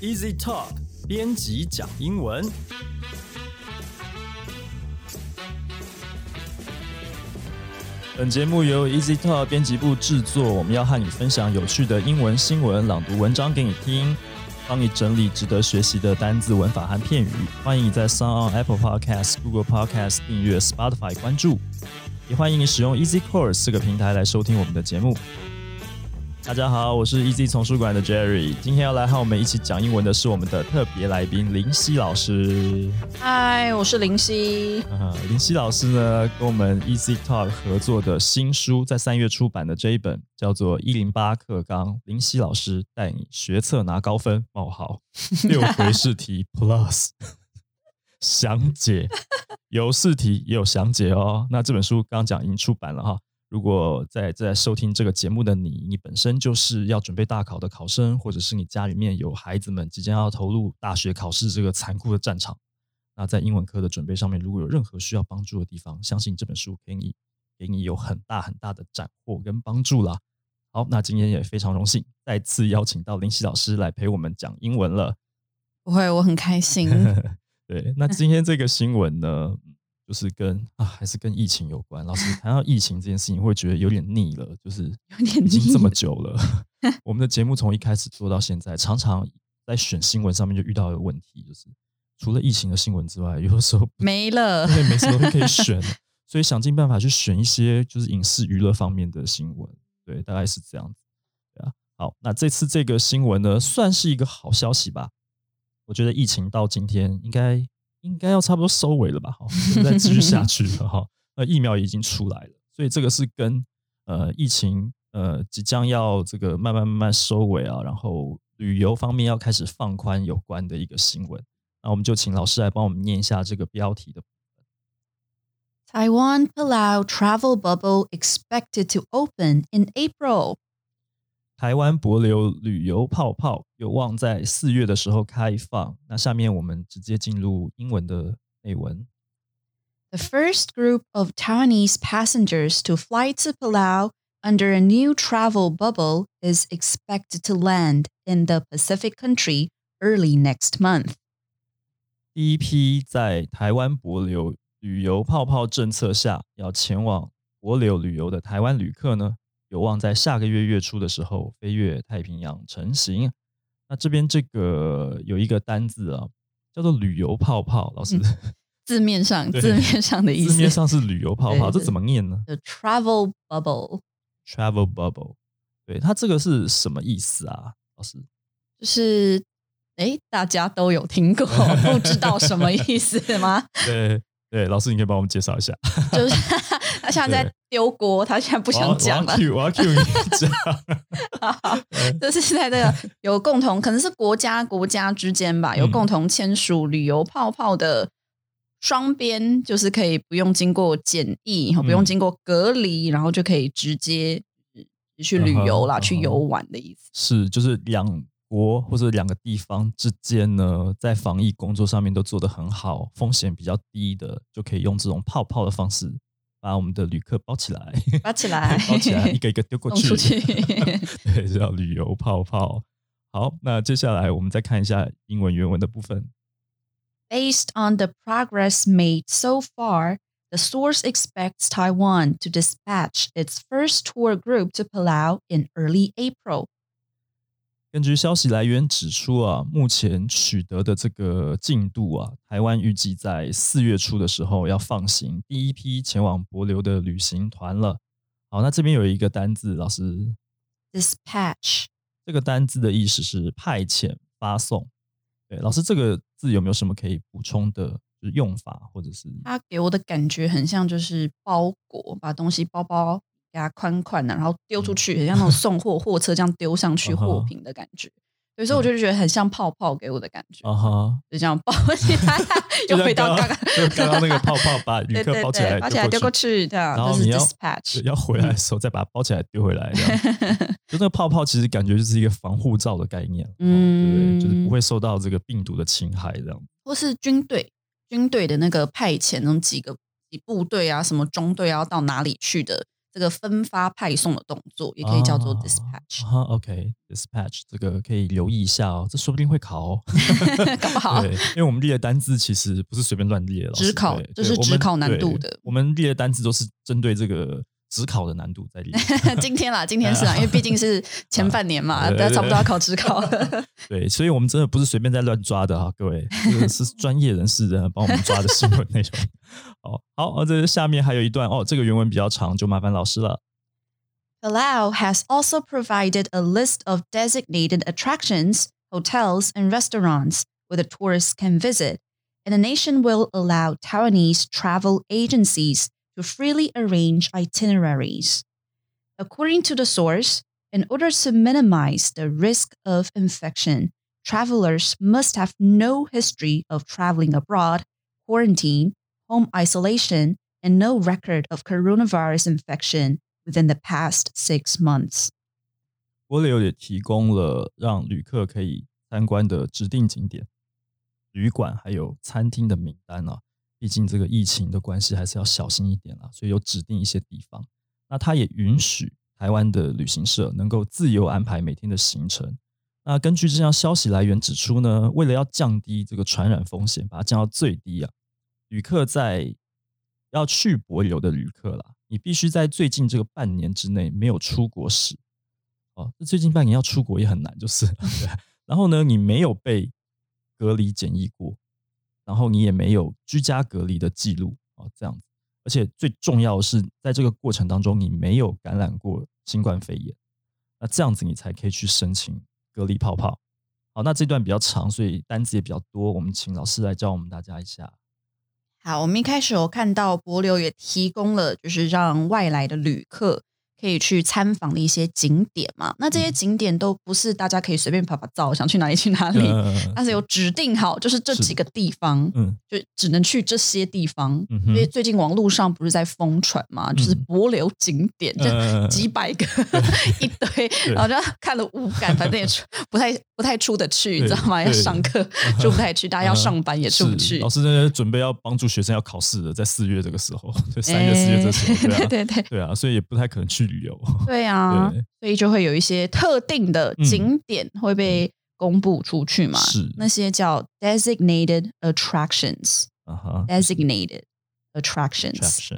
Easy Talk 编辑讲英文。本节目由 Easy Talk 编辑部制作，我们要和你分享有趣的英文新闻，朗读文章给你听，帮你整理值得学习的单字、文法和片语。欢迎你在 s o n on Apple Podcast、Google Podcast 订阅、Spotify 关注，也欢迎你使用 Easy Course 四个平台来收听我们的节目。大家好，我是 Easy 丛书馆的 Jerry。今天要来和我们一起讲英文的是我们的特别来宾林夕老师。嗨，我是林夕。林夕老师呢，跟我们 Easy Talk 合作的新书，在三月出版的这一本叫做《一零八课纲》，林夕老师带你学测拿高分。冒号六回试题 Plus 详解，有试题也有详解哦。那这本书刚刚讲已经出版了哈。如果在在收听这个节目的你，你本身就是要准备大考的考生，或者是你家里面有孩子们即将要投入大学考试这个残酷的战场，那在英文科的准备上面，如果有任何需要帮助的地方，相信这本书给你给你有很大很大的斩获跟帮助啦。好，那今天也非常荣幸再次邀请到林夕老师来陪我们讲英文了。不会，我很开心。对，那今天这个新闻呢？就是跟啊，还是跟疫情有关。老师谈到疫情这件事情，会觉得有点腻了。就是有点已经这么久了，我们的节目从一开始做到现在，常常在选新闻上面就遇到的问题，就是除了疫情的新闻之外，有的时候没了，因为没什么可以 选，所以想尽办法去选一些就是影视娱乐方面的新闻。对，大概是这样子。对啊，好，那这次这个新闻呢，算是一个好消息吧？我觉得疫情到今天应该。应该要差不多收尾了吧？好，再继续下去了哈。那疫苗已经出来了，所以这个是跟呃疫情呃即将要这个慢慢慢慢收尾啊，然后旅游方面要开始放宽有关的一个新闻。那我们就请老师来帮我们念一下这个标题的。Taiwan Palau travel bubble expected to open in April. 台湾博流旅游泡泡有望在四月的时候开放。那下面我们直接进入英文的内文。The first group of Taiwanese passengers to fly to Palau under a new travel bubble is expected to land in the Pacific country early next month. 第一批在台湾博流旅游泡泡政策下要前往博流旅游的台湾旅客呢，有望在下个月月初的时候飞越太平洋成型。那这边这个有一个单字啊，叫做旅游泡泡。老师，字面上字面上的意思，字面上是旅游泡泡，这怎么念呢？The travel bubble，travel bubble。对，它这个是什么意思啊？老师，就是哎，大家都有听过，不知道什么意思吗？对。对，老师，你可以帮我们介绍一下。就是他现在在丢锅，他现在不想讲了。我要 Q 你 是在这个有共同，可能是国家国家之间吧，有共同签署旅游泡泡的双边，就是可以不用经过检疫，不用经过隔离，然后就可以直接去旅游啦，去游玩的意思。是，就是两。国或者两个地方之间呢，在防疫工作上面都做得很好，风险比较低的，就可以用这种泡泡的方式 把我们的旅客包起来，包起来，包起来，一个一个丢过去，对，叫旅游泡泡。好，那接下来我们再看一下英文原文的部分。Based on the progress made so far, the source expects Taiwan to dispatch its first tour group to Palau in early April. 根据消息来源指出啊，目前取得的这个进度啊，台湾预计在四月初的时候要放行第一批前往博流的旅行团了。好，那这边有一个单字，老师，dispatch 这个单字的意思是派遣、发送。对，老师这个字有没有什么可以补充的，就是用法或者是？它给我的感觉很像就是包裹，把东西包包。给它宽宽的，然后丢出去，很像那种送货货车这样丢上去货品的感觉。有时候我就觉得很像泡泡给我的感觉，就这样包起来，又回到刚刚，刚刚那个泡泡把旅客包起来，包起来丢过去，这样。然后你要要回来的时候再把它包起来丢回来，这样。就那个泡泡其实感觉就是一个防护罩的概念，嗯，对，就是不会受到这个病毒的侵害，这样。或是军队军队的那个派遣，那种几个几部队啊，什么中队要到哪里去的。这个分发派送的动作，也可以叫做啊 dispatch。啊，OK，dispatch 这个可以留意一下哦，这说不定会考哦。搞不好对，因为我们列的单字其实不是随便乱列，了只考对这是只考难度对的我们列的单字都是针对这个只考的难度在列。今天啦，今天是啊，因为毕竟是前半年嘛，对对大家差不多要考职考。对，所以我们真的不是随便在乱抓的哈，各位，这个是专业人士的帮我们抓的新闻内容。哦，好，哦，这下面还有一段哦，这个原文比较长，就麻烦老师了。 Palau has also provided a list of designated attractions, hotels, and restaurants where the tourists can visit, and the nation will allow Taiwanese travel agencies to freely arrange itineraries. According to the source, in order to minimize the risk of infection, travelers must have no history of traveling abroad, quarantine, home isolation, and no record of coronavirus infection within the past six months. 博流也提供了让旅客可以参观的指定景点、旅馆还有餐厅的名单啊。 毕竟这个疫情的关系，还是要小心一点啦，所以有指定一些地方。那它也允许台湾的旅行社能够自由安排每天的行程。那根据这项消息来源指出呢，为了要降低这个传染风险，把它降到最低啊，旅客在要去博游的旅客啦，你必须在最近这个半年之内没有出国史。哦，这最近半年要出国也很难，就是。然后呢，你没有被隔离检疫过，然后你也没有居家隔离的记录哦，这样子。而且最重要的是，在这个过程当中，你没有感染过新冠肺炎，那这样子你才可以去申请隔离泡泡。好，那这段比较长，所以单子也比较多，我们请老师来教我们大家一下。好，我们一开始有看到博流也提供了，就是让外来的旅客可以去参访的一些景点嘛。那这些景点都不是大家可以随便拍拍照，想去哪里去哪里，嗯 它是有指定好，就是这几个地方，嗯。就只能去这些地方。嗯。因为，最近网络上不是在疯传嘛，就是博流景点，就嗯几百个 一堆，然后就看了无感，反正也出不太不太出得去，你知道吗？要上课 出不太去，大家要上班也出不去是老。师呢准备要帮助学生要考试的，在四月这个时候，对，三月、四月这时候，对啊，对对对啊，所以也不太可能去旅游。对啊，所以就会有一些特定的景点会被公布出去嘛，是那些叫 designated attractions。啊哈 designated attractions。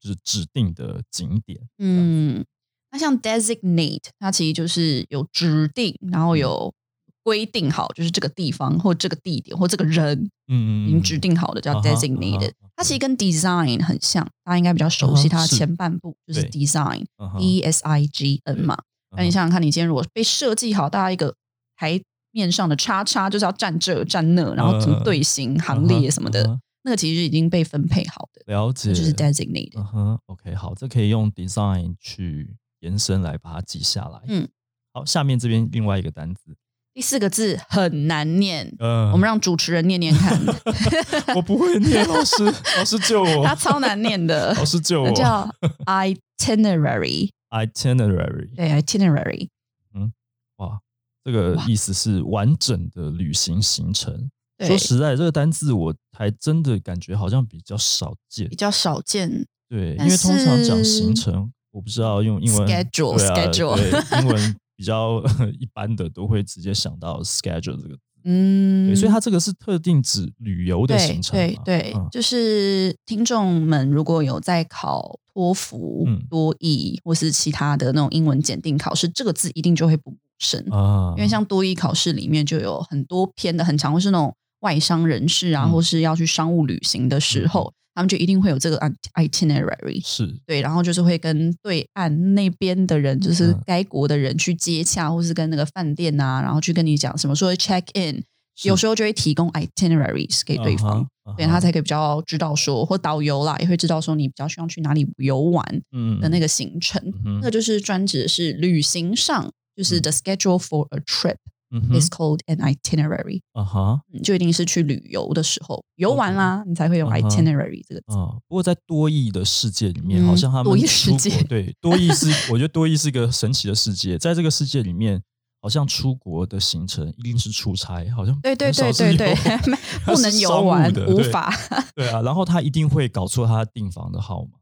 就是指定的景点。嗯，那像 designate，它其实就是有指定，然嗯后有规定好，就是这个地方或这个地点或这个人嗯嗯，已经指定好的叫 designated 它其实跟 design 很像，大家应该比较熟悉它前半部就是 design，D 嗯哼 E S I G N 嘛。那你想想看，你今天如果被设计好，大家一个台面上的叉叉就是要站这站那，然后什么队形、行列什么的，那个其实已经被分配好的，了解，就是 designated。嗯哼，OK，好，这可以用 design 去延伸来把它记下来。嗯，好，下面这边另外一个单字，第四个字很难念，嗯，我们让主持人念念看，我不会念，老师，老师救我，它超难念的，老师救我，叫 itinerary，itinerary，对 itinerary，嗯哇，这个哇意思是完整的旅行行程。对说，实在，这个单字我还真的感觉好像比较少见比。较少见。对，因但为通常讲是行程，我不知道用英文 Schedule，对啊 schedule 对英文比较 一般的都会直接想到 schedule 这个字。嗯，对，所以它这个是特定指旅游的行程嘛。对对，嗯就是听众们如果有在考托福、嗯多译或是其他的那种英文检定考试，这个字一定就会不陌生。啊，因为像多译考试里面就有很多篇的很长，或是那种外商人士啊，嗯或是要去商务旅行的时候，他们就一定会有这个 it- itinerary。是。对，然后就是会跟对岸那边的人，就是嗯。该国的人去接洽，或是跟那个饭店啊，然后去跟你讲什么时候 check in，有时候就会提供 itineraries 给对方，对他才可以比较知道说，或导游啦也会知道说你比较希望去哪里游玩嗯。的那个行程，嗯那个就是专指的是旅行上，就是嗯。the schedule for a trip 嗯哼。Is called an itinerary，啊哈。嗯就一定是去旅游的时候游玩啦，你才会用 itinerary 这个字。啊，不过在多义的世界里面，嗯好像他多义世界。国对多义是，我觉得多义是一个神奇的世界，在这个世界里面，好像出国的行程一定是出差，好像对对对对对，不能 游玩，无法。对啊，然后他一定会搞错他订房的号码，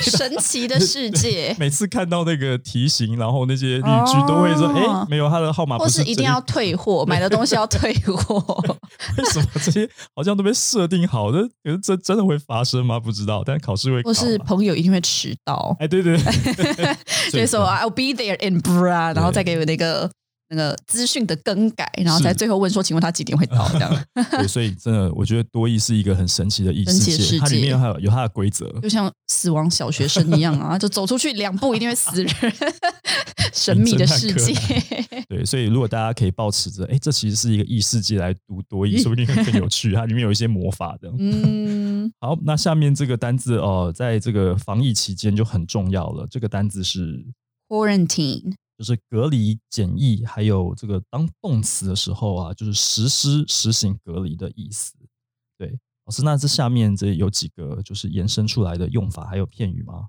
神奇的世界。每次看到那个题型，然后那些例句都会说：“哎，没有他的号码，或是一定要退货，买的东西要退货。”为什么这些好像都被设定好的？可是这真的会发生吗？不知道。但是考试会，或是朋友一定会迟到。哎，对对，所以说 I'll be there in bra，然后再给我那个。那个资讯的更改，然后才最后问说：“请问他几点会到？”这样。对，所以真的，我觉得多义是一个很神奇的异世界，它里面还有有它的规则，就像死亡小学生一样啊，就走出去两步一定会死人，神秘的世界。对，所以如果大家可以保持着，哎，这其实是一个异世界来读多义，说不定更有趣。它里面有一些魔法的。嗯。好，那下面这个单字哦，在这个防疫期间就很重要了。这个单字是 quarantine。就是隔离、检疫，还有这个当动词的时候啊，就是实施、实行隔离的意思。对，老师，那这下面这有几个就是延伸出来的用法，还有片语吗？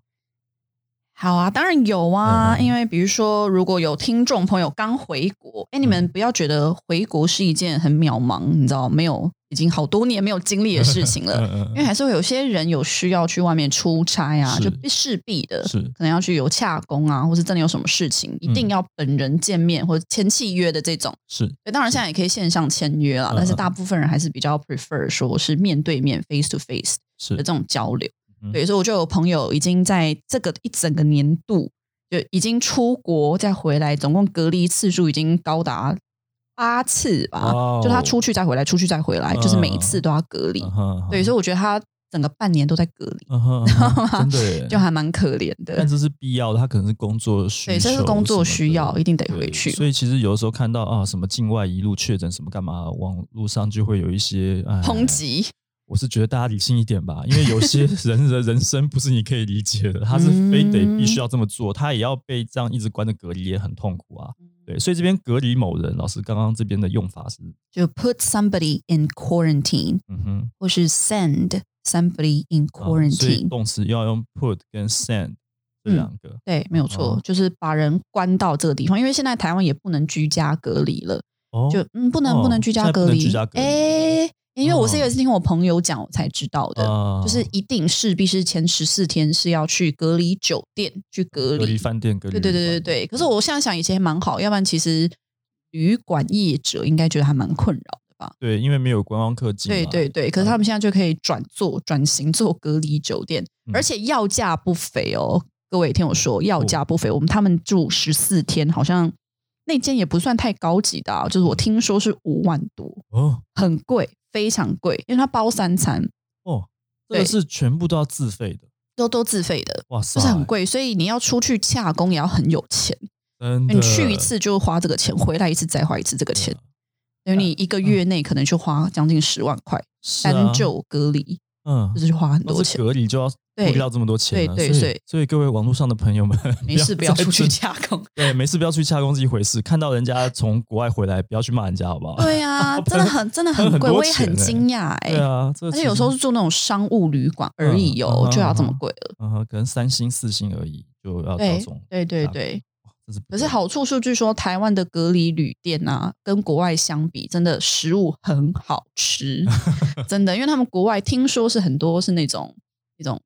好啊，当然有啊，因为比如说，如果有听众朋友刚回国，哎，你们不要觉得回国是一件很渺茫，你知道没有？已经好多年没有经历的事情了，因为还是会有些人有需要去外面出差啊，就势必的，是。可能要去有洽公啊，或是真的有什么事情，一定要本人见面或者签契约的这种。是，当然现在也可以线上签约了，但是大部分人还是比较 prefer 说是面对面 face to face 的这种交流。对，所以我就有朋友已经在这个一整个年度就已经出国再回来，总共隔离次数已经高达。八次吧，就他出去再回来，出去再回来，就是每一次都要隔离。对，所以我觉得他整个半年都在隔离，真的就还蛮可怜的。但这是必要的，他可能是工作需，对，这是工作需要，一定得回去。所以其实有的时候看到啊，什么境外一路确诊什么干嘛，网络上就会有一些抨击。我是觉得大家理性一点吧，因为有些 人的人生不是你可以理解的，他是非得必须要这么做，他也要被这样一直关着隔离，也很痛苦啊。对，所以这边隔离某人，老师刚刚这边的用法是，就 put somebody in quarantine，嗯哼，或是 send somebody in quarantine。动词要用 put 跟 send 这两个。对，没有错，就是把人关到这个地方，因为现在台湾也不能居家隔离了，就嗯，不能不能居家隔离，哎。因为我是有一次听我朋友讲，我才知道的，就是一定势必是前十四天是要去隔离酒店去隔离，隔离饭店隔离。对对对对对。可是我现在想，以前蛮好，要不然其实旅馆业者应该觉得还蛮困扰的吧？对，因为没有观光客进。对对对。可是他们现在就可以转做转型做隔离酒店，而且要价不菲哦。各位听我说，要价不菲。我们他们住十四天，好像那间也不算太高级的，啊就是我听说是五万多哦，很贵。非常贵，因为它包三餐哦，这个是全部都要自费的，都都自费的，哇塞，就是很贵，所以你要出去洽工也要很有钱，你去一次就花这个钱，回来一次再花一次这个钱，因为你一个月内可能就花将近十万块，单就隔离。嗯，就是花很多钱，隔离就要付掉这么多钱，对对对，所以各位网络上的朋友们，没事 不要出去洽工，对，没事不要出去洽工是一回事，看到人家从国外回来，不要去骂人家，好不好？对啊，真的很真的很贵，我也很惊讶，哎，对啊，而且有时候是住那种商务旅馆而已哦，就要这么贵了，嗯，可能三星四星而已就要这种，对对对。可是好处是，据说台湾的隔离旅店啊，跟国外相比，真的食物很好吃，真的，因为他们国外听说是很多是那种那种，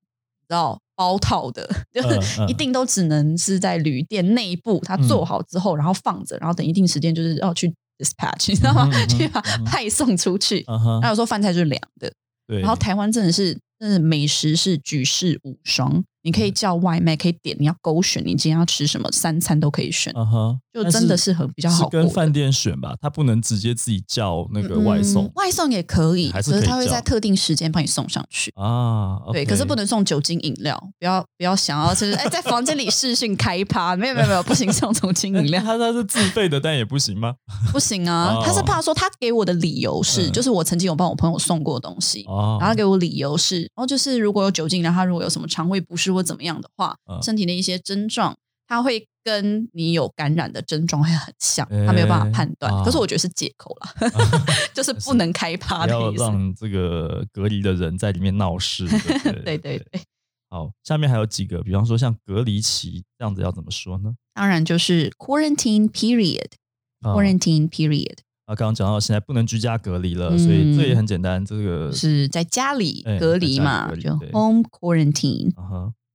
知道包套的，就是一定都只能是在旅店内部，他做好之后，然后放着，然后等一定时间就是要去 dispatch，你知道吗？去把派送出去。那有时候饭菜就是凉的，对。然后台湾真的是，真的美食是举世无双。你可以叫外卖，可以点，你要勾选，你今天要吃什么，三餐都可以选。嗯哼，就真的是很比较好。跟饭店选吧，他不能直接自己叫那个外送。外送也可以，可是他会在特定时间帮你送上去啊。对，可是不能送酒精饮料，不要不要想要就是哎，在房间里试训开趴，没有没有没有，不行，送酒精饮料。他他是自费的，但也不行吗？不行啊，他是怕说他给我的理由是，就是我曾经有帮我朋友送过东西，然后他给我理由是，然后就是如果有酒精，然后他如果有什么肠胃不适。或怎么样的话，身体的一些症状，它会跟你有感染的症状会很像，他没有办法判断。可是我觉得是借口了，就是不能开趴的意思。要让这个隔离的人在里面闹事。对对对。好，下面还有几个，比方说像隔离期这样子，要怎么说呢？当然就是 quarantine period，quarantine period。啊，刚刚讲到现在不能居家隔离了，所以这也很简单，这个是在家里哎隔离嘛，就 home quarantine。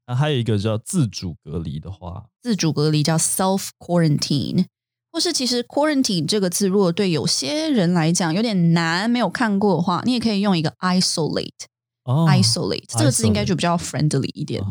那还有一个叫自主隔离的话，自主隔离叫 self quarantine，或是其实 quarantine 这个字，如果对有些人来讲有点难，没有看过的话，你也可以用一个 isolate、哦 isolate 这个字应该就比较 friendly 一点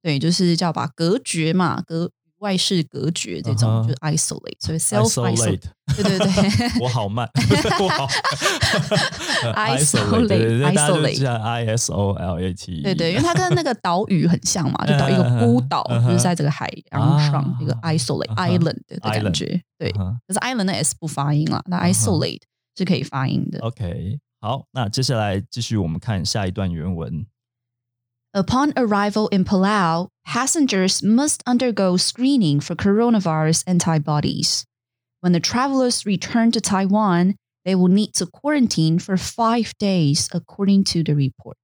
对，就是叫把隔绝嘛，隔外事隔绝这种、就是 isolate，所以 self isolate，isolate，对对对。我好慢，我好。Isolate，对对对，大家就 isolate 叫 I S O L A T，E 对对，因为它跟那个岛屿很像嘛，就岛一个孤岛，就是在这个海洋上啊一个 isolate island 的感觉。对，可是 island 的 s 不发音了，那 isolate 是可以发音的。OK，好，那接下来继续我们看下一段原文。Upon arrival in Palau, passengers must undergo screening for coronavirus antibodies. When the travelers return to Taiwan, they will need to quarantine for five days, according to the report.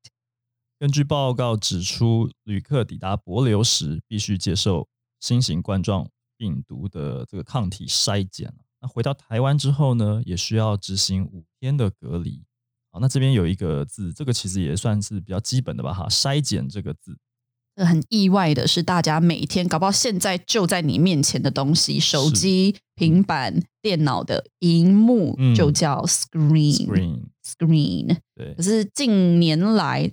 根据报告指出，旅客抵达帛琉时必须接受新型冠状病毒的这个抗体筛检。那回到台湾之后呢，也需要执行五天的隔离。 好，那这边有一个字，这个其实也算是比较基本的吧，哈，筛检这个字。这很意外的是，大家每天搞不好现在就在你面前的东西，手机、平板、电脑的荧幕嗯。就叫 screen。Screen，screen 对。可，是近年来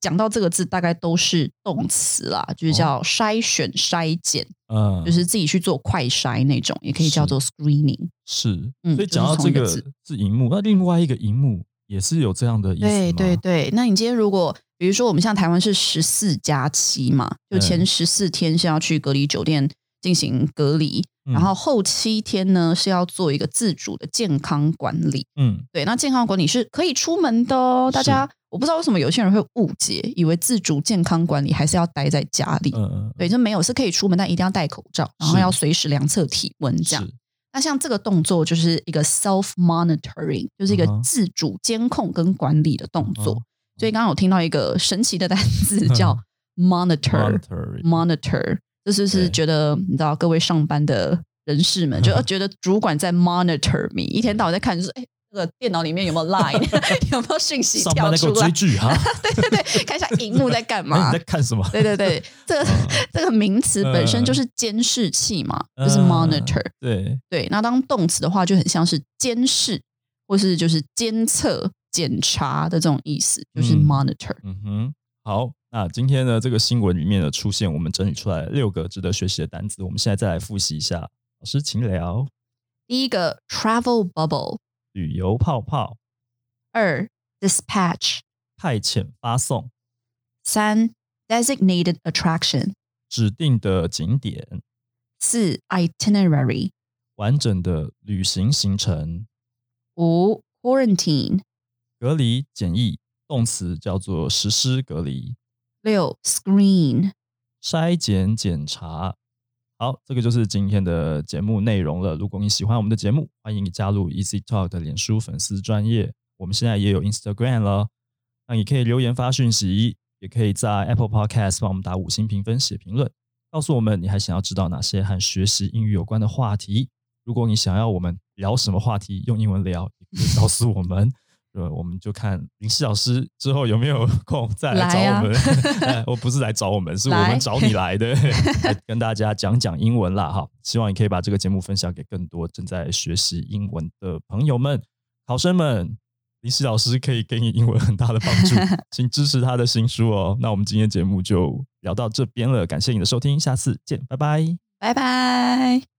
讲到这个字，大概都是动词啦，就是叫筛选、筛检，嗯，就是自己去做快筛那种，也可以叫做 screening。是，嗯所以讲到这个就是同一个是荧幕，那另外一个荧幕也是有这样的意思吗对对对，那你今天如果比如说我们像台湾是十四加七嘛，就前嗯十四天是要去隔离酒店进行隔离，嗯然后后七天呢是要做一个自主的健康管理。嗯，对，那健康管理是可以出门的哦。大家我不知道为什么有些人会误解，以为自主健康管理还是要待在家里。嗯嗯，对，就没有是可以出门，但一定要戴口罩，然后要随时量测体温这样。是那像这个动作就是一个 self monitoring，就是一个自主监控跟管理的动作。嗯所以刚刚有听到一个神奇的单词叫 monitor monitoring monitor，这就是是觉得你知道各位上班的人士们就 觉得主管在 monitor me，一天到晚在看就是哎。这个电脑里面有没有 line，有没有讯息上跳出来班在给我追？剧哈，对对对，看一下荧幕在干哎嘛你在？看什么？对对对，这这个名词本身就是监视器嘛，就是嗯 monitor。对，对，那当动词的话，就很像是监视，或是就是监测、检查的这种意思，就是嗯 monitor。嗯哼，好，那今天呢，这个新闻里面的出现，我们整理出来六个值得学习的单词，我们现在再来复习一下。老师，请聊第一个 travel bubble，旅游泡泡、二 dispatch，派遣发送、三 designated attraction，指定的景点、四 itinerary，完整的旅行行程、五 quarantine，隔离检疫，动词叫做实施隔离、六 screen。筛检检查。好，这个就是今天的节目内容了。如果你喜欢我们的节目，欢迎你加入 Easy Talk 的脸书粉丝专业。我们现在也有 Instagram 了，那你可以留言发讯息，也可以在 Apple Podcast 帮我们打五星评分、写评论，告诉我们你还想要知道哪些和学习英语有关的话题。如果你想要我们聊什么话题，用英文聊，也可以告诉我们。呃，我们就看林夕老师之后有没有 空再来找我们。哎我不是来找我们，是我们找你来的，来跟大家讲讲英文啦。哈，希望你可以把这个节目分享给更多正在学习英文的朋友们、考生们。林夕老师可以给你英文很大的帮助，请支持他的新书哦。那我们今天节目就聊到这边了，感谢你的收听，下次见，拜拜。拜拜。